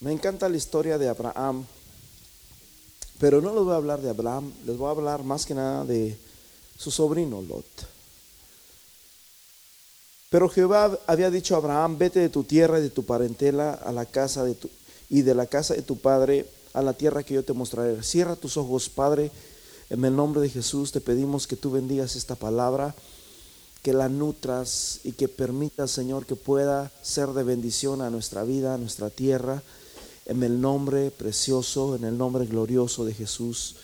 Me encanta la historia de Abraham, pero no les voy a hablar de Abraham, les voy a hablar más que nada de su sobrino Lot. Pero Jehová había dicho a Abraham, vete de tu tierra y de tu parentela a la casa de tu, y de la casa de tu padre a la tierra que yo te mostraré. Cierra tus ojos, Padre, en el nombre de Jesús te pedimos que tú bendigas esta palabra, que la nutras y que permitas, Señor, que pueda ser de bendición a nuestra vida, a nuestra tierra. En el nombre precioso, en el nombre glorioso de Jesús,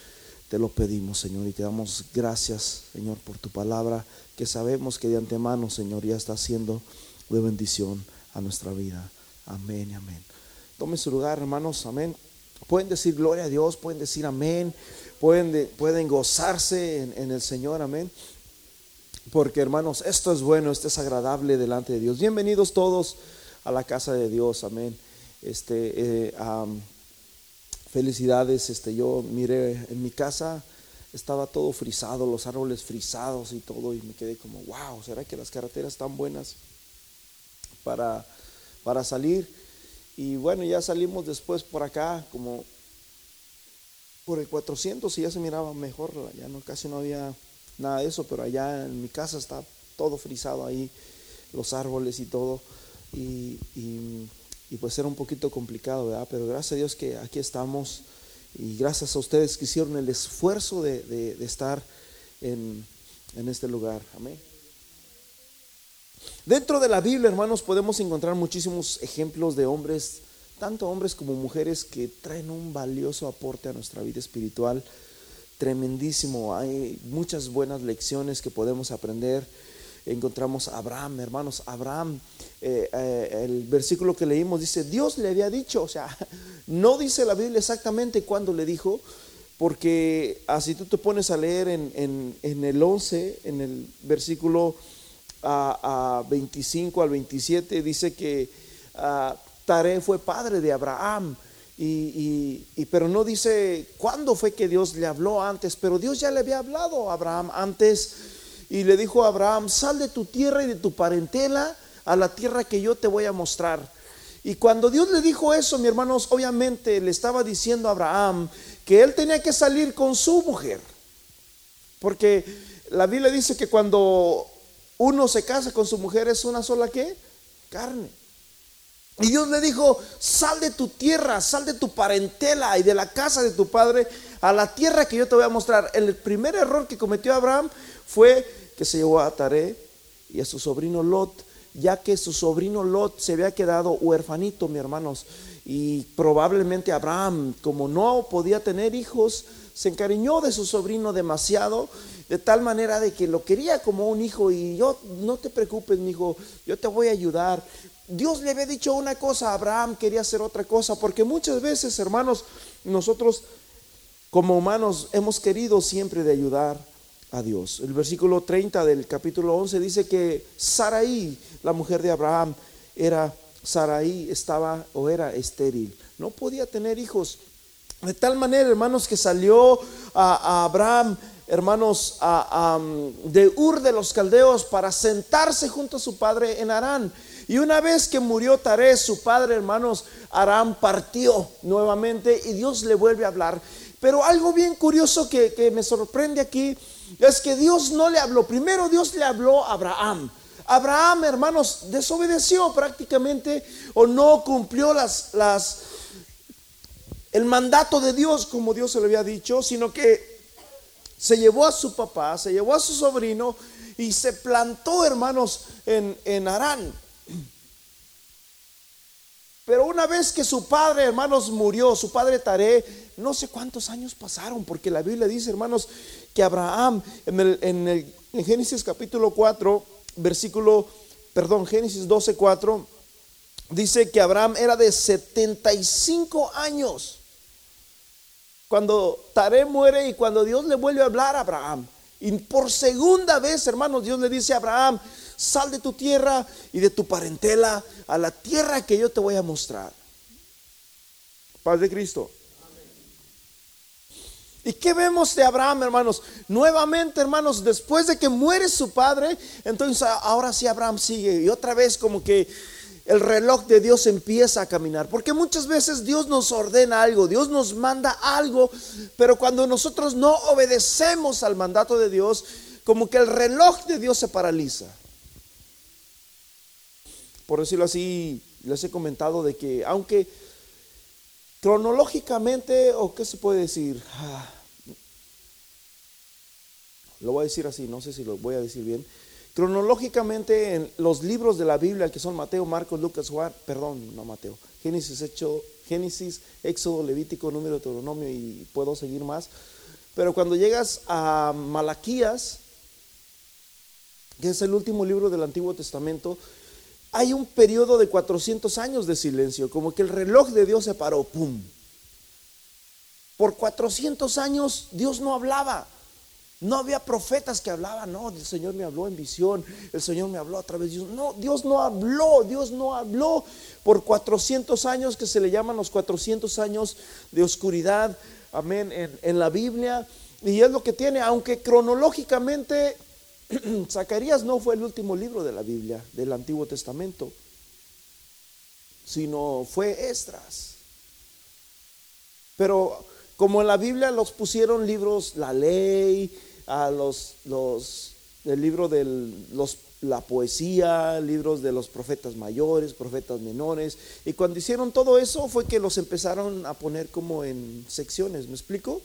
te lo pedimos, Señor, y te damos gracias, Señor, por tu palabra, que sabemos que de antemano, Señor, ya está siendo de bendición a nuestra vida. Amén y amén. Tome su lugar, hermanos, amén. Pueden decir gloria a Dios, pueden decir amén, pueden, pueden gozarse en, en el Señor, amén. Porque, hermanos, esto es bueno, esto es agradable delante de Dios. Bienvenidos todos a la casa de Dios, amén. Este, eh, felicidades, este, yo miré en mi casa, estaba todo frisado, los árboles frisados y todo, y me quedé como, wow, ¿será que las carreteras están buenas para, para salir? Y bueno, ya salimos después por acá, como por el 400 y ya se miraba mejor, ya no, casi no había nada de eso, pero allá en mi casa está todo frisado ahí, los árboles y todo, y, y pues era un poquito complicado, ¿verdad? Pero gracias a Dios que aquí estamos y gracias a ustedes que hicieron el esfuerzo de, de, estar en, en este lugar, amén. Dentro de la Biblia, hermanos, podemos encontrar muchísimos ejemplos de hombres, tanto hombres como mujeres, que traen un valioso aporte a nuestra vida espiritual, tremendísimo. Hay muchas buenas lecciones que podemos aprender. Encontramos a Abraham, hermanos, Abraham, eh, eh, el versículo que leímos dice, Dios le había dicho, o sea, no dice la Biblia exactamente cuándo le dijo, porque así tú te pones a leer en, en, el 11, en el versículo a, a 25 al 27 dice que uh, Taré fue padre de Abraham. Y, y, pero no dice cuándo fue que Dios le habló antes, pero Dios ya le había hablado a Abraham antes y le dijo a Abraham, sal de tu tierra y de tu parentela a la tierra que yo te voy a mostrar. Y cuando Dios le dijo eso, mi hermanos, obviamente le estaba diciendo a Abraham que él tenía que salir con su mujer. Porque la Biblia dice que cuando uno se casa con su mujer es una sola qué? Carne. Y Dios le dijo, sal de tu tierra, sal de tu parentela y de la casa de tu padre a la tierra que yo te voy a mostrar. El primer error que cometió Abraham fue que se llevó a Taré y a su sobrino Lot, ya que su sobrino Lot se había quedado huerfanito, mi hermanos. Y probablemente Abraham, como no podía tener hijos, se encariñó de su sobrino demasiado, de tal manera de que lo quería como un hijo y yo, no te preocupes, mi hijo, yo te voy a ayudar. Dios le había dicho una cosa, Abraham quería hacer otra cosa, porque muchas veces, hermanos, nosotros como humanos hemos querido siempre de ayudar Dios. El versículo 30 del capítulo 11 dice que Saraí, la mujer de Abraham, era Saraí estaba o era estéril, no podía tener hijos. De tal manera, hermanos, que salió a, Abraham, hermanos, a, de Ur de los Caldeos para sentarse junto a su padre en Arán. Y una vez que murió Taré, su padre, hermanos, Aram partió nuevamente y Dios le vuelve a hablar. Pero algo bien curioso que, que, me sorprende aquí es que Dios no le habló. Primero Dios le habló a Abraham. Abraham, hermanos, desobedeció prácticamente o no cumplió las, el mandato de Dios como Dios se le había dicho, sino que se llevó a su papá, se llevó a su sobrino y se plantó, hermanos, en, en Arán. Pero una vez que su padre, hermanos, murió, su padre Taré, no sé cuántos años pasaron, porque la Biblia dice, hermanos, que Abraham, en, el, en, el, en Génesis capítulo 4, versículo, perdón, Génesis 12, 4, dice que Abraham era de 75 años. Cuando Taré muere y cuando Dios le vuelve a hablar a Abraham. Y por segunda vez, hermanos, Dios le dice a Abraham, sal de tu tierra y de tu parentela a la tierra que yo te voy a mostrar. Paz de Cristo. ¿Y qué vemos de Abraham, hermanos? Nuevamente, hermanos, después de que muere su padre, entonces ahora sí Abraham sigue. Y otra vez como que el reloj de Dios empieza a caminar. Porque muchas veces Dios nos ordena algo, Dios nos manda algo, pero cuando nosotros no obedecemos al mandato de Dios, como que el reloj de Dios se paraliza. Por decirlo así, les he comentado de que aunque cronológicamente, o qué se puede decir, ah, lo voy a decir así, no sé si lo voy a decir bien, Cronológicamente en los libros de la Biblia, que son Mateo, Marcos, Lucas, Juan, perdón, no Mateo, Génesis, Hecho, Génesis, Éxodo, Levítico, Número, Deuteronomio y puedo seguir más. Pero cuando llegas a Malaquías, que es el último libro del Antiguo Testamento, hay un periodo de 400 años de silencio, como que el reloj de Dios se paró, ¡pum! Por 400 años Dios no hablaba. No había profetas que hablaban, no, el Señor me habló en visión, el Señor me habló a través de Dios. No, Dios no habló, Dios no habló por 400 años que se le llaman los 400 años de oscuridad, amén, en, en la Biblia. Y es lo que tiene, aunque cronológicamente Zacarías no fue el último libro de la Biblia, del Antiguo Testamento, sino fue Estras. Pero como en la Biblia los pusieron libros, la ley, a los, los el libro de la poesía, libros de los profetas mayores, profetas menores. Y cuando hicieron todo eso fue que los empezaron a poner como en secciones, ¿me explico?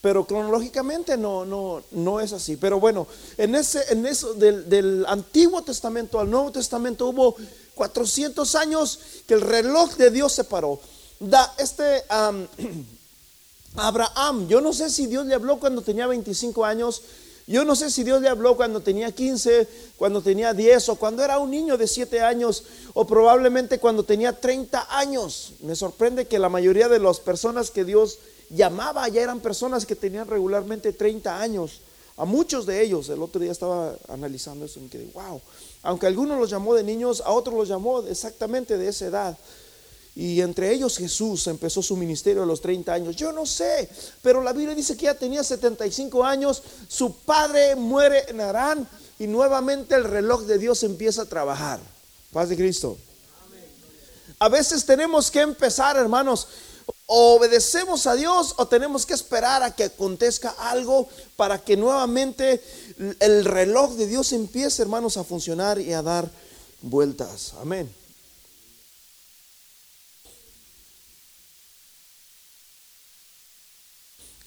Pero cronológicamente no, no, no es así. Pero bueno, en, ese, en eso del, del Antiguo Testamento al Nuevo Testamento hubo 400 años que el reloj de Dios se paró. Da, este Abraham, yo no sé si Dios le habló cuando tenía 25 años, yo no sé si Dios le habló cuando tenía 15, cuando tenía 10 o cuando era un niño de 7 años o probablemente cuando tenía 30 años. Me sorprende que la mayoría de las personas que Dios llamaba ya eran personas que tenían regularmente 30 años. A muchos de ellos, el otro día estaba analizando eso y me quedé, wow. Aunque algunos los llamó de niños, a otros los llamó exactamente de esa edad. Y entre ellos Jesús empezó su ministerio a los 30 años. Yo no sé, pero la Biblia dice que ya tenía 75 años, su padre muere en Arán y nuevamente el reloj de Dios empieza a trabajar. Paz de Cristo. A veces tenemos que empezar, hermanos, obedecemos a Dios o tenemos que esperar a que acontezca algo para que nuevamente el reloj de Dios empiece, hermanos, a funcionar y a dar vueltas. Amén.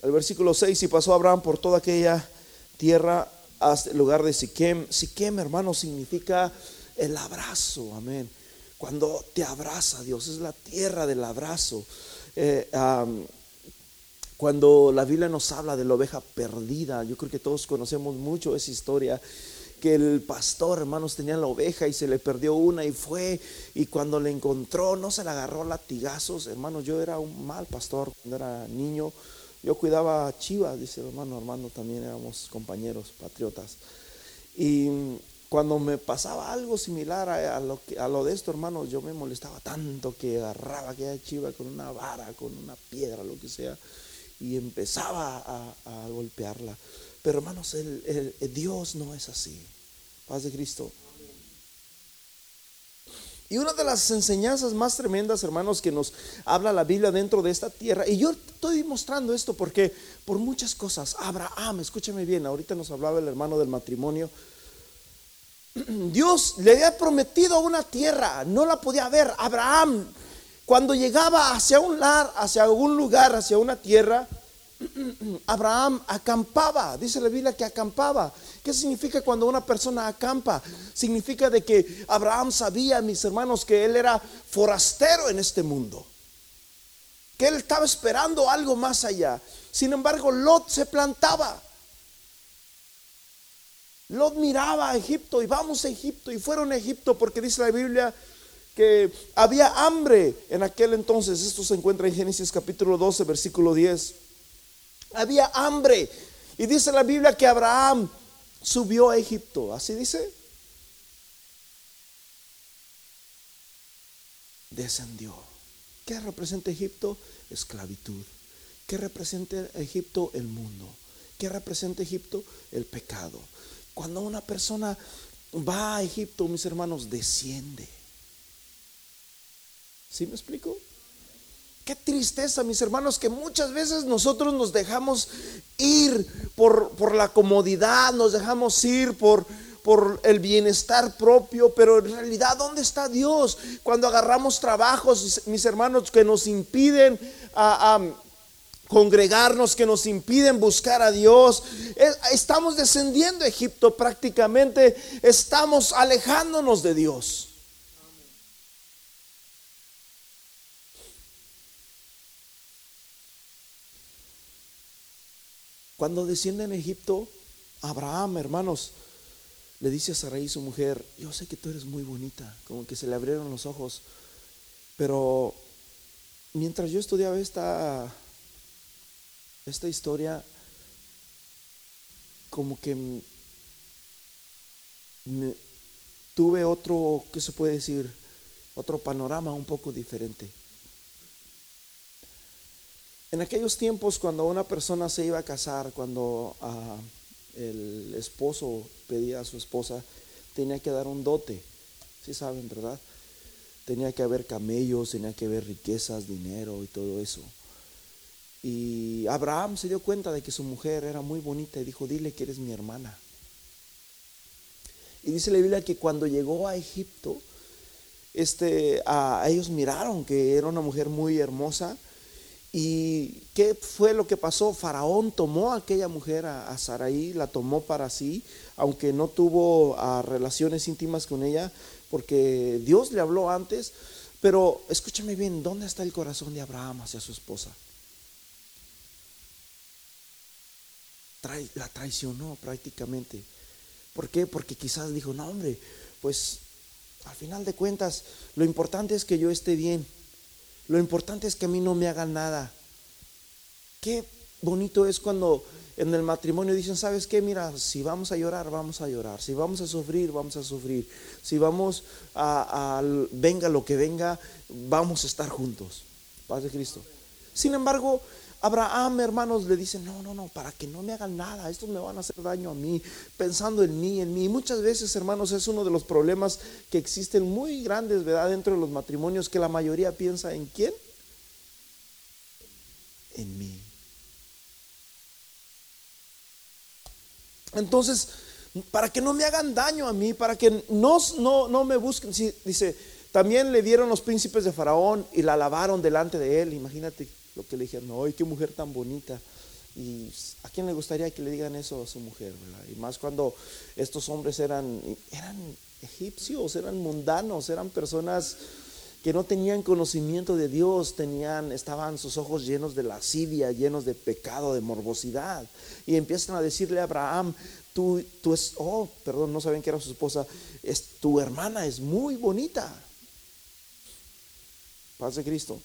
El versículo 6, y pasó Abraham por toda aquella tierra hasta el lugar de Siquem. Siquem, hermano, significa el abrazo, amén. Cuando te abraza Dios, es la tierra del abrazo. Eh, cuando la Biblia nos habla de la oveja perdida, yo creo que todos conocemos mucho esa historia que el pastor, hermanos, tenía la oveja y se le perdió una y fue y cuando le encontró no se la agarró latigazos, hermanos, yo era un mal pastor cuando era niño, yo cuidaba Chivas, dice el hermano también éramos compañeros patriotas. Y cuando me pasaba algo similar a, lo, que, a lo de esto, hermanos, yo me molestaba tanto que agarraba aquella chiva con una vara, con una piedra, lo que sea, y empezaba a, golpearla. Pero hermanos, Dios no es así. Paz de Cristo. Y una de las enseñanzas más tremendas, hermanos, que nos habla la Biblia dentro de esta tierra, y yo estoy mostrando esto porque por muchas cosas, Abraham, escúchame bien, ahorita nos hablaba el hermano del matrimonio, Dios le había prometido una tierra, no la podía ver. Abraham, cuando llegaba hacia un lar, hacia algún lugar, hacia una tierra, Abraham acampaba, dice la Biblia que acampaba. ¿Qué significa cuando una persona acampa? Significa de que Abraham sabía, mis hermanos, que él era forastero en este mundo. Que él estaba esperando algo más allá. Sin embargo, Lot se plantaba. Lot miraba a Egipto y vamos a Egipto y fueron a Egipto porque dice la Biblia que había hambre en aquel entonces. Esto se encuentra en Génesis capítulo 12, versículo 10 había hambre. Y dice la Biblia que Abraham subió a Egipto. ¿Así dice? Descendió. ¿Qué representa Egipto? Esclavitud. ¿Qué representa Egipto? El mundo. ¿Qué representa Egipto? El pecado. Cuando una persona va a Egipto, mis hermanos, desciende. ¿Sí me explico? Qué tristeza, mis hermanos, que muchas veces nosotros nos dejamos ir por, por la comodidad, nos dejamos ir por, por el bienestar propio, pero en realidad, ¿dónde está Dios? Cuando agarramos trabajos, mis hermanos, que nos impiden a, congregarnos, que nos impiden buscar a Dios. Estamos descendiendo a Egipto prácticamente, estamos alejándonos de Dios. Cuando desciende en Egipto, Abraham, hermanos, le dice a Sarai, su mujer, yo sé que tú eres muy bonita, como que se le abrieron los ojos, pero mientras yo estudiaba esta, esta historia, como que tuve otro, ¿qué se puede decir? Otro panorama un poco diferente. En aquellos tiempos, cuando una persona se iba a casar, cuando... Uh, el esposo pedía a su esposa, tenía que dar un dote, si saben, ¿verdad? Tenía que haber camellos, tenía que haber riquezas, dinero y todo eso. Y Abraham se dio cuenta de que su mujer era muy bonita y dijo, dile que eres mi hermana. Y dice la Biblia que cuando llegó a Egipto, este, a ellos miraron que era una mujer muy hermosa ¿Y qué fue lo que pasó? Faraón tomó a aquella mujer, a, Saraí, la tomó para sí, aunque no tuvo ah, relaciones íntimas con ella, porque Dios le habló antes. Pero escúchame bien, ¿dónde está el corazón de Abraham hacia su esposa? La traicionó prácticamente. ¿Por qué? Porque quizás dijo, no hombre, pues al final de cuentas, lo importante es que yo esté bien. Lo importante es que a mí no me hagan nada. Qué bonito es cuando en el matrimonio dicen, ¿sabes qué? Mira, si vamos a llorar, vamos a llorar. Si vamos a sufrir, vamos a sufrir. Si vamos a, venga lo que venga, vamos a estar juntos. Paz de Cristo. Sin embargo, Abraham, hermanos, le dice, no, no, no, para que no me hagan nada, estos me van a hacer daño a mí, pensando en mí, en mí. Muchas veces, hermanos, es uno de los problemas que existen muy grandes, ¿verdad?, dentro de los matrimonios, que la mayoría piensa en quién? En mí. Entonces, para que no me hagan daño a mí, para que no, no, no me busquen, dice, también le dieron los príncipes de Faraón y la lavaron delante de él, imagínate lo que le dijeron, ¡ay, qué mujer tan bonita! Y a quién le gustaría que le digan eso a su mujer, Y más cuando estos hombres eran, eran egipcios, eran mundanos, eran personas que no tenían conocimiento de Dios, tenían, estaban sus ojos llenos de lascivia, llenos de pecado, de morbosidad. Y empiezan a decirle a Abraham, tú, tú es, oh, perdón, no saben que era su esposa, es, tu hermana es muy bonita. Paz de Cristo.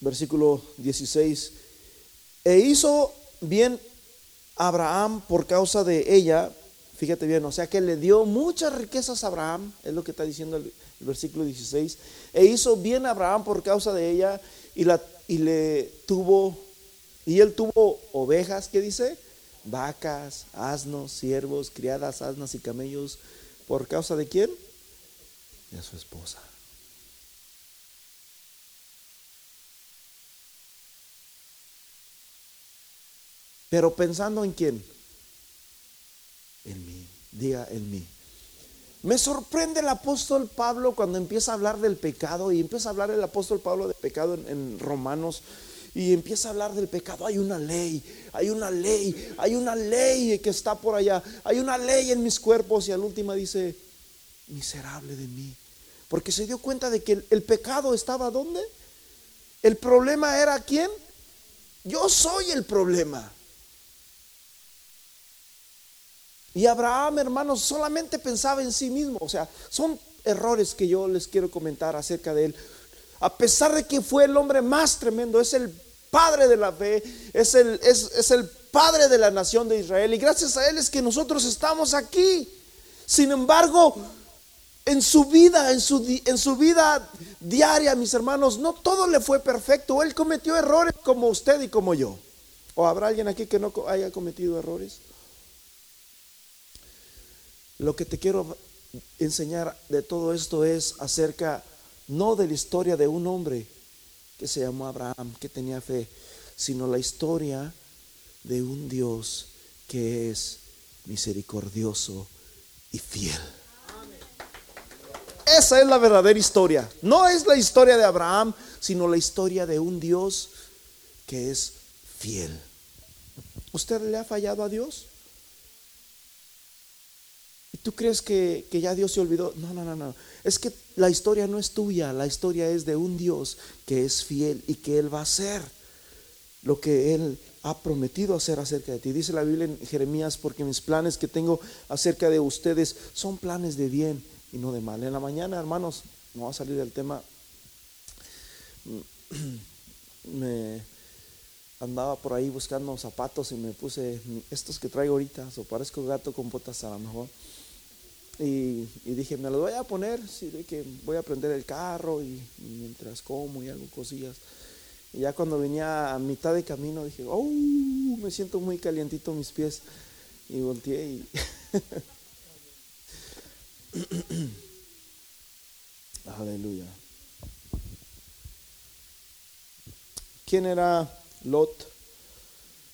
Versículo 16, e hizo bien Abraham por causa de ella, fíjate bien, o sea que le dio muchas riquezas a Abraham, es lo que está diciendo el, versículo 16, e hizo bien Abraham por causa de ella y, la, y le tuvo, y él tuvo ovejas, ¿qué dice? Vacas, asnos, siervos, criadas, asnas y camellos, ¿por causa de quién? De su esposa. Pero pensando en quién? En mí. Diga en mí. Me sorprende el apóstol Pablo cuando empieza a hablar del pecado y empieza a hablar el apóstol Pablo del pecado en, Romanos y empieza a hablar del pecado. Hay una ley, hay una ley, hay una ley que está por allá, hay una ley en mis cuerpos y al último dice, miserable de mí. Porque se dio cuenta de que el, el pecado estaba ¿dónde? El problema era quién? Yo soy el problema. Y Abraham, hermanos, solamente pensaba en sí mismo. O sea, son errores que yo les quiero comentar acerca de él. A pesar de que fue el hombre más tremendo, es el padre de la fe, es el, es, el padre de la nación de Israel. Y gracias a él es que nosotros estamos aquí. Sin embargo, en su vida, en su, en su vida diaria, mis hermanos, no todo le fue perfecto. Él cometió errores como usted y como yo. ¿O habrá alguien aquí que no haya cometido errores? Lo que te quiero enseñar de todo esto es acerca no de la historia de un hombre que se llamó Abraham, que tenía fe, sino la historia de un Dios que es misericordioso y fiel. Esa es la verdadera historia. No es la historia de Abraham, sino la historia de un Dios que es fiel. ¿Usted le ha fallado a Dios? ¿Y tú crees que, ya Dios se olvidó? No, no, no, no. Es que la historia no es tuya, la historia es de un Dios que es fiel y que Él va a hacer lo que Él ha prometido hacer acerca de ti. Dice la Biblia en Jeremías, porque mis planes que tengo acerca de ustedes son planes de bien y no de mal. En la mañana, hermanos, no va a salir del tema. Me andaba por ahí buscando zapatos y me puse estos que traigo ahorita, o parezco gato con botas a lo mejor. Y, dije, me los voy a poner, sí, que voy a prender el carro y, mientras como y algo cosillas. Y ya cuando venía a mitad de camino dije, oh, me siento muy calientito mis pies. Y volteé y... Aleluya. ¿Quién era Lot?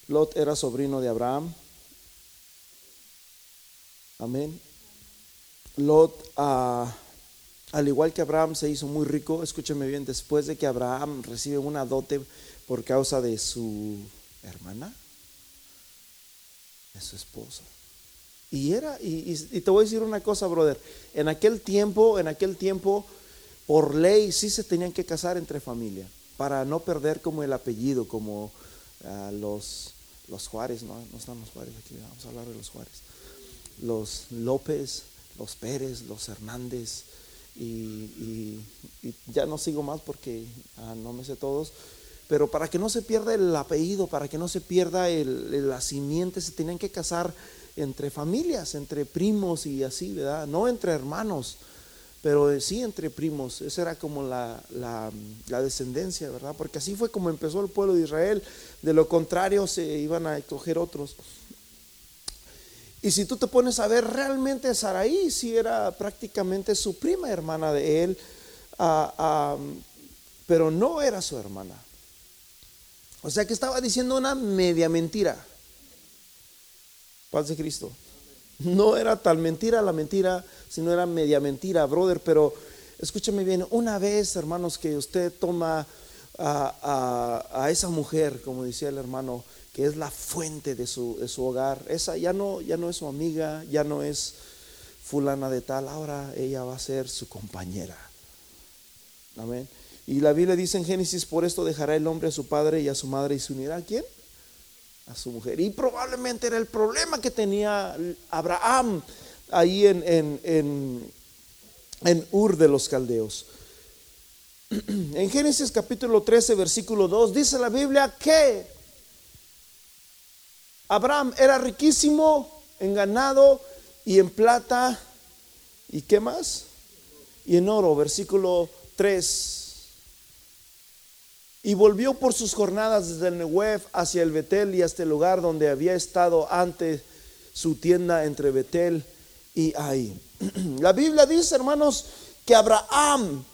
Lot era sobrino de Abraham. Amén. Lot, ah, al igual que Abraham, se hizo muy rico. Escúcheme bien, después de que Abraham recibe una dote por causa de su hermana, de su esposa. Y era, y, te voy a decir una cosa, brother. En aquel tiempo, en aquel tiempo, por ley sí se tenían que casar entre familia, para no perder como el apellido, como ah, los, los Juárez, ¿no? no están los Juárez aquí, vamos a hablar de los Juárez. Los López, los Pérez, los Hernández, y, ya no sigo más porque ah, no me sé todos, pero para que no se pierda el apellido, para que no se pierda el, la simiente, se tenían que casar entre familias, entre primos y así, ¿verdad? No entre hermanos, pero sí entre primos. Esa era como la, la, la, descendencia, ¿verdad? Porque así fue como empezó el pueblo de Israel. De lo contrario, se iban a escoger otros. Y si tú te pones a ver, realmente Saraí sí era prácticamente su prima hermana de él, ah, ah, pero no era su hermana. O sea que estaba diciendo una media mentira. Paz de Cristo. No era tal mentira la mentira, sino era media mentira, brother. Pero escúcheme bien, una vez, hermanos, que usted toma a, esa mujer, como decía el hermano, que es la fuente de su, de su, hogar, esa ya no, ya no es su amiga, ya no es fulana de tal, ahora ella va a ser su compañera. Amén. Y la Biblia dice en Génesis, por esto dejará el hombre a su padre y a su madre y se unirá a quién? A su mujer. Y probablemente era el problema que tenía Abraham ahí en, en, en, Ur de los Caldeos. En Génesis capítulo 13, versículo 2, dice la Biblia que Abraham era riquísimo en ganado y en plata y qué más? Y en oro, versículo 3. Y volvió por sus jornadas desde el Nehuev hacia el Betel y hasta el lugar donde había estado antes su tienda entre Betel y ahí. La Biblia dice, hermanos, que Abraham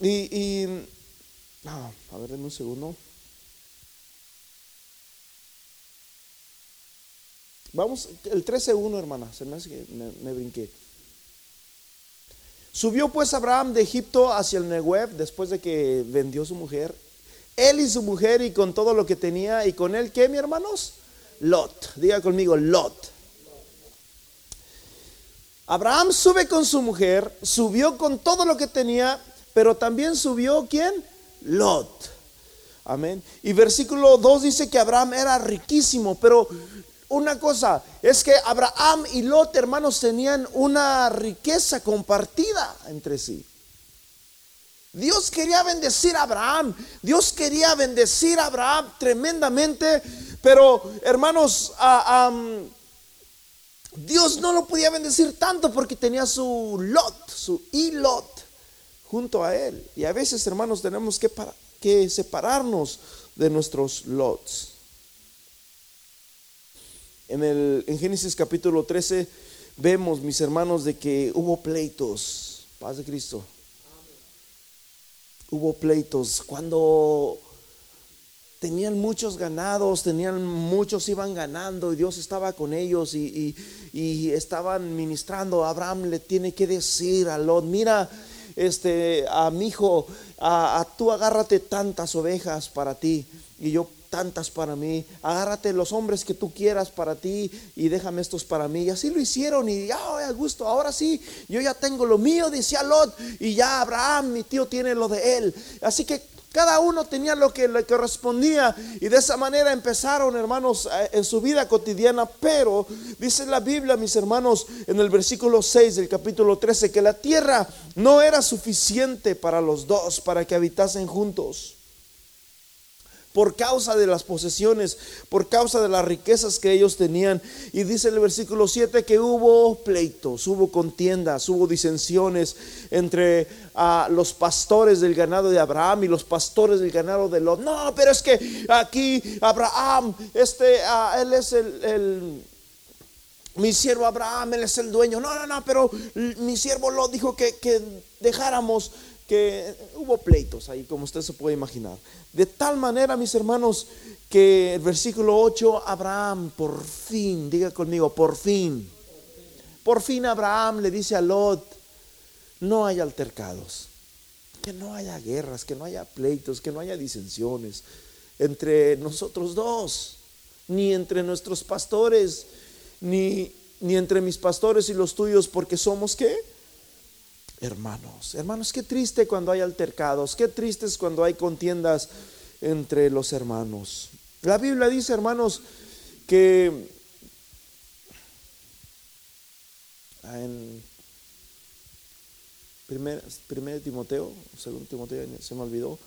y... a ver, en un segundo. Vamos, el 13.1, hermana, se me hace que me, brinqué. Subió pues Abraham de Egipto hacia el Nehuev después de que vendió su mujer él y su mujer y con todo lo que tenía. ¿Y con él qué, mi hermanos? Lot. Diga conmigo, Lot. Abraham sube con su mujer, subió con todo lo que tenía, pero también subió quién? Lot. Amén. Y versículo 2 dice que Abraham era riquísimo, pero una cosa es que Abraham y Lot, hermanos, tenían una riqueza compartida entre sí. Dios quería bendecir a Abraham. Dios quería bendecir a Abraham tremendamente. Pero hermanos, Dios no lo podía bendecir tanto porque tenía su lot, su ilot junto a él. Y a veces, hermanos, tenemos que, que separarnos de nuestros lots. En, el, en Génesis capítulo 13, vemos, mis hermanos, de que hubo pleitos. Paz de Cristo. Hubo pleitos. Cuando tenían muchos ganados, tenían muchos iban ganando y Dios estaba con ellos y, estaban ministrando. Abraham le tiene que decir a Lot, mira, este, a mi hijo, a, tú agárrate tantas ovejas para ti y yo tantas para mí. Agárrate los hombres que tú quieras para ti y déjame estos para mí. Y así lo hicieron y ya, a gusto, ahora sí, yo ya tengo lo mío, decía Lot, y ya Abraham, mi tío, tiene lo de él. Así que cada uno tenía lo que le correspondía y de esa manera empezaron, hermanos, en su vida cotidiana. Pero dice la Biblia, mis hermanos, en el versículo 6 del capítulo 13, que la tierra no era suficiente para los dos, para que habitasen juntos por causa de las posesiones, por causa de las riquezas que ellos tenían. Y dice el versículo 7 que hubo pleitos, hubo contiendas, hubo disensiones entre ah, los pastores del ganado de Abraham y los pastores del ganado de Lot. No, pero es que aquí Abraham, este, ah, él es el, mi siervo Abraham, él es el dueño. No, no, no, pero mi siervo Lot dijo que, que dejáramos que hubo pleitos ahí, como usted se puede imaginar. De tal manera, mis hermanos, que el versículo 8, Abraham, por fin, diga conmigo, por fin, por fin Abraham le dice a Lot, no hay altercados, que no haya guerras, que no haya pleitos, que no haya disensiones entre nosotros dos, ni entre nuestros pastores, ni, ni entre mis pastores y los tuyos, porque somos qué? Hermanos. Hermanos, qué triste cuando hay altercados, qué triste es cuando hay contiendas entre los hermanos. La Biblia dice, hermanos, que en primer, primer Timoteo, segundo Timoteo, se me olvidó,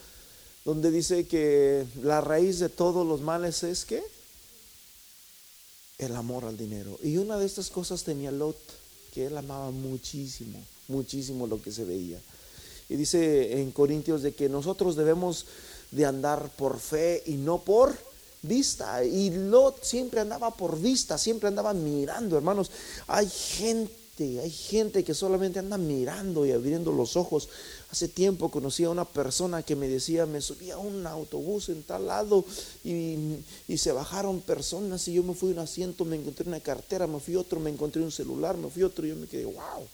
donde dice que la raíz de todos los males es que el amor al dinero. Y una de estas cosas tenía Lot, que él amaba muchísimo muchísimo lo que se veía. Y dice en Corintios de que nosotros debemos de andar por fe y no por vista. Y Lot siempre andaba por vista, siempre andaba mirando, hermanos. Hay gente, hay gente que solamente anda mirando y abriendo los ojos. Hace tiempo conocí a una persona que me decía, me subí a un autobús en tal lado y, y se bajaron personas y yo me fui a un asiento, me encontré una cartera, me fui otro, me encontré un celular, me fui otro y yo me quedé, wow.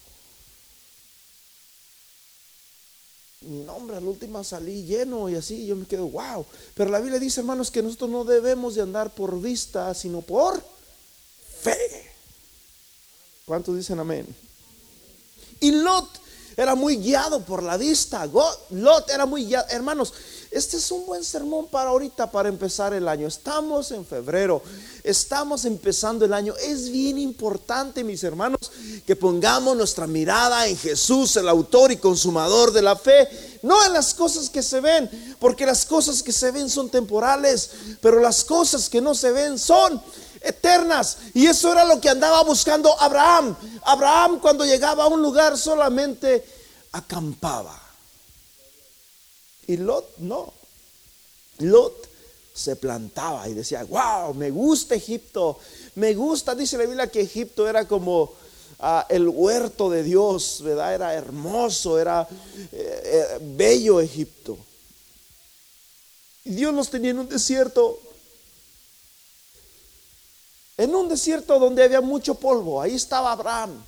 Mi nombre, al último salí lleno y así, yo me quedo, wow. Pero la Biblia dice, hermanos, que nosotros no debemos de andar por vista, sino por fe. ¿Cuántos dicen amén? Y Lot era muy guiado por la vista. Lot era muy guiado. Hermanos, este es un buen sermón para ahorita, para empezar el año. Estamos en febrero, estamos empezando el año. Es bien importante, mis hermanos, que pongamos nuestra mirada en Jesús, el autor y consumador de la fe, no en las cosas que se ven, porque las cosas que se ven son temporales, pero las cosas que no se ven son eternas. Y eso era lo que andaba buscando Abraham. Abraham cuando llegaba a un lugar solamente acampaba. Y Lot no. Lot se plantaba y decía, wow, me gusta Egipto, me gusta, dice la Biblia que Egipto era como ah, el huerto de Dios, ¿verdad? Era hermoso, era eh, eh, bello Egipto. Y Dios los tenía en un desierto, en un desierto donde había mucho polvo, ahí estaba Abraham.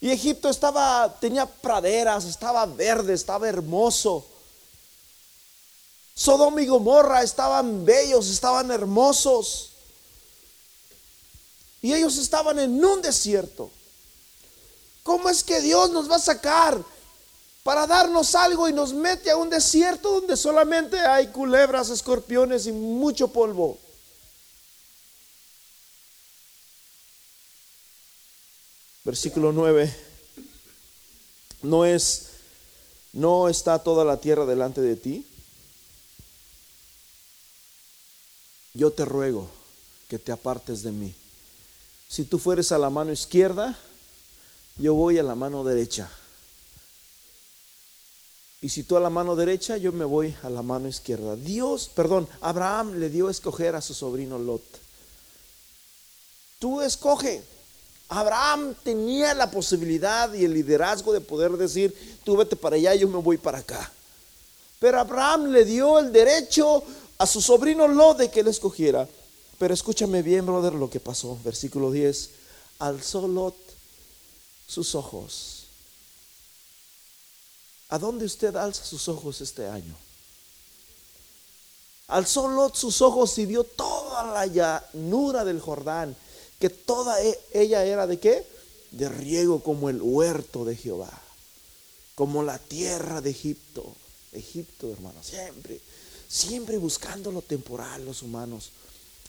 Y Egipto estaba, tenía praderas, estaba verde, estaba hermoso. Sodoma y Gomorra estaban bellos, estaban hermosos. Y ellos estaban en un desierto. ¿Cómo es que Dios nos va a sacar para darnos algo y nos mete a un desierto donde solamente hay culebras, escorpiones y mucho polvo? Versículo 9. No es, no está toda la tierra delante de ti. Yo te ruego que te apartes de mí. Si tú fueres a la mano izquierda, yo voy a la mano derecha. Y si tú a la mano derecha, yo me voy a la mano izquierda. Dios, perdón, Abraham le dio a escoger a su sobrino Lot. Tú escoge Abraham tenía la posibilidad y el liderazgo de poder decir, tú vete para allá, yo me voy para acá. Pero Abraham le dio el derecho a su sobrino Lot de que él escogiera. Pero escúchame bien, brother, lo que pasó. Versículo 10. Alzó Lot sus ojos. ¿A dónde usted alza sus ojos este año? Alzó Lot sus ojos y vio toda la llanura del Jordán, que toda e, ella era de qué? De riego como el huerto de Jehová, como la tierra de Egipto. Egipto, hermano, siempre, siempre buscando lo temporal, los humanos,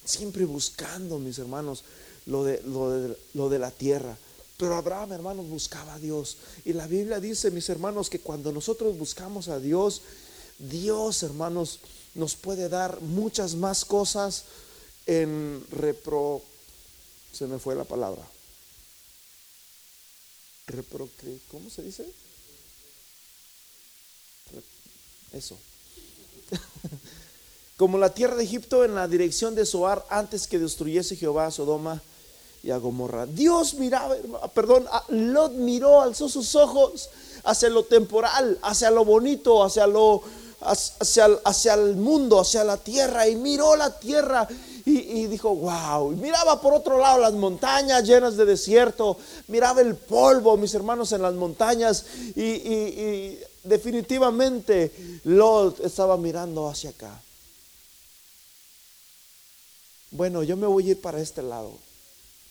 siempre buscando, mis hermanos, lo de, lo de, lo de la tierra. Pero Abraham, hermanos, buscaba a Dios. Y la Biblia dice, mis hermanos, que cuando nosotros buscamos a Dios, Dios, hermanos, nos puede dar muchas más cosas en repro... Se me fue la palabra. Repro... ¿Cómo se dice? Eso. Como la tierra de Egipto en la dirección de Soar antes que destruyese Jehová a Sodoma y a Gomorra. Dios miraba, perdón, Lot miró, alzó sus ojos hacia lo temporal, hacia lo bonito, hacia lo hacia, hacia el mundo, hacia la tierra, y miró la tierra y, dijo, wow, y miraba por otro lado las montañas llenas de desierto, miraba el polvo, mis hermanos, en las montañas, y, y definitivamente Lot estaba mirando hacia acá. Bueno, yo me voy a ir para este lado.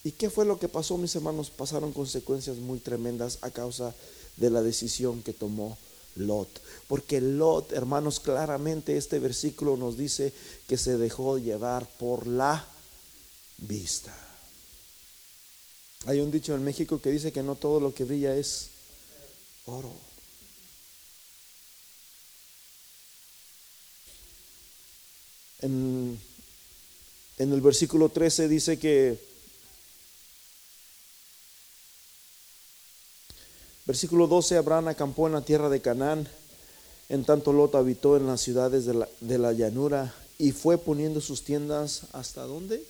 ¿Y qué fue lo que pasó, mis hermanos? Pasaron consecuencias muy tremendas a causa de la decisión que tomó Lot. Porque Lot, hermanos, claramente este versículo nos dice que se dejó llevar por la vista. Hay un dicho en México que dice que no todo lo que brilla es oro. En, en el versículo 13 dice que Versículo 12, Abraham acampó en la tierra de Canaán, en tanto Lot habitó en las ciudades de la, de la llanura y fue poniendo sus tiendas hasta dónde?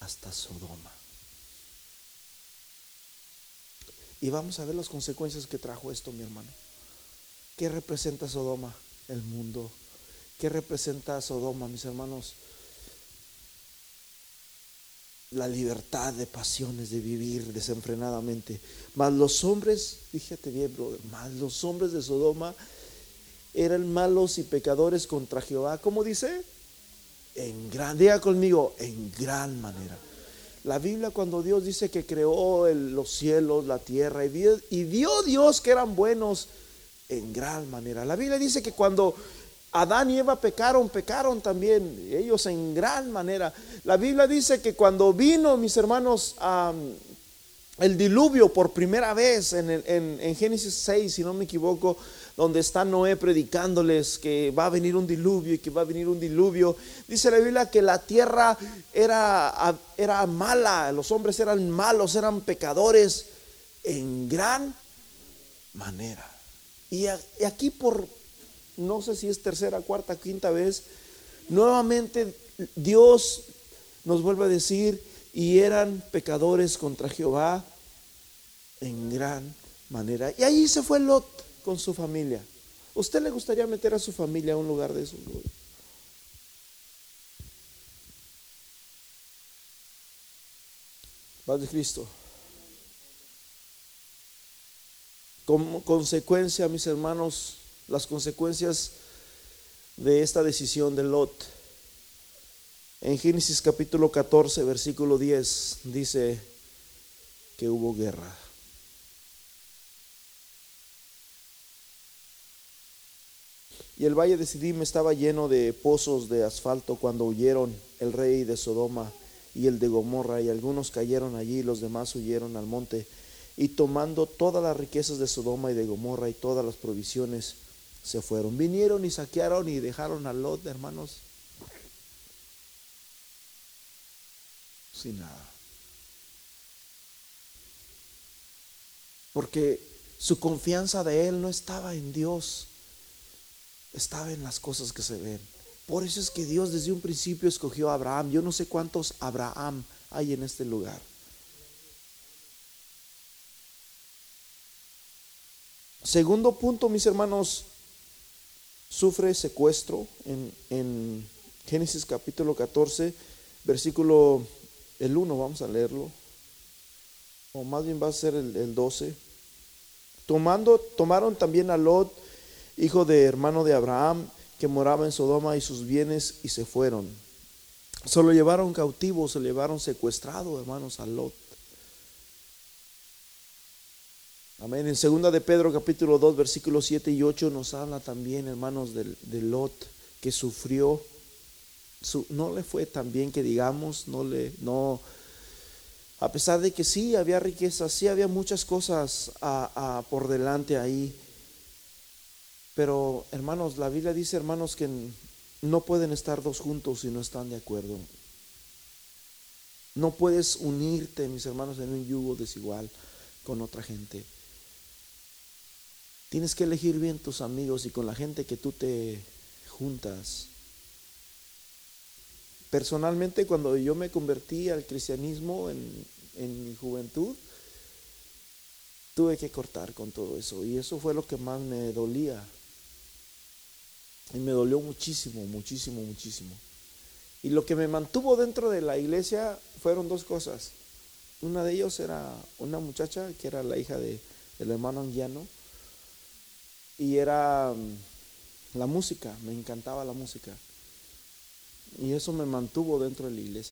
Hasta Sodoma. Y vamos a ver las consecuencias que trajo esto, mi hermano. ¿Qué representa Sodoma? El mundo. ¿Qué representa Sodoma, mis hermanos? La libertad de pasiones, de vivir desenfrenadamente. Mas los hombres, fíjate bien, brother, más los hombres de Sodoma eran malos y pecadores contra Jehová. ¿Cómo dice? En gran, diga conmigo, en gran manera. La Biblia cuando Dios dice que creó los cielos, la tierra, y vio, y Dios que eran buenos en gran manera. La Biblia dice que cuando Adán y Eva pecaron, pecaron también, ellos en gran manera. La Biblia dice que cuando vino, mis hermanos, el diluvio por primera vez en, en, Génesis 6, si no me equivoco, donde está Noé predicándoles que va a venir un diluvio y que va a venir un diluvio, dice la Biblia que la tierra era, era mala, los hombres eran malos, eran pecadores en gran manera. Y aquí por, no sé si es tercera, cuarta, quinta vez, nuevamente Dios nos vuelve a decir, y eran pecadores contra Jehová en gran manera. Y ahí se fue Lot con su familia. ¿Usted le gustaría meter a su familia a un lugar de esos? Padre Cristo. Como consecuencia, mis hermanos, las consecuencias de esta decisión de Lot. En Génesis capítulo 14, versículo 10, dice que hubo guerra. Y el valle de Sidim estaba lleno de pozos de asfalto cuando huyeron el rey de Sodoma y el de Gomorra, y algunos cayeron allí, y los demás huyeron al monte, y tomando todas las riquezas de Sodoma y de Gomorra y todas las provisiones, se fueron. Vinieron y saquearon y dejaron a Lot, hermanos, sin nada. Porque su confianza de él no estaba en Dios, estaba en las cosas que se ven. Por eso es que Dios desde un principio escogió a Abraham. Yo no sé cuántos Abraham hay en este lugar. Segundo punto, mis hermanos, sufre secuestro en, en Génesis capítulo 14, versículo el 1, vamos a leerlo, o más bien va a ser el, el 12. Tomando, tomaron también a Lot, hijo de hermano de Abraham, que moraba en Sodoma y sus bienes, y se fueron. Se lo llevaron cautivo, se lo llevaron secuestrado, hermanos, a Lot. Amén. En segunda de Pedro capítulo 2 versículos 7 y 8 nos habla también, hermanos, de, de Lot que sufrió. Su, no le fue tan bien que digamos, no le, no, a pesar de que sí había riqueza, sí había muchas cosas por delante ahí. Pero hermanos, la Biblia dice, hermanos, que no pueden estar dos juntos si no están de acuerdo. No puedes unirte, mis hermanos, en un yugo desigual con otra gente. Tienes que elegir bien tus amigos y con la gente que tú te juntas. Personalmente, cuando yo me convertí al cristianismo en, en mi juventud, tuve que cortar con todo eso. Y eso fue lo que más me dolía. Y me dolió muchísimo, muchísimo, muchísimo. Y lo que me mantuvo dentro de la iglesia fueron dos cosas. Una de ellos era una muchacha que era la hija de, del hermano Anguiano y era mm, la música, me encantaba la música. Y eso me mantuvo dentro de la iglesia.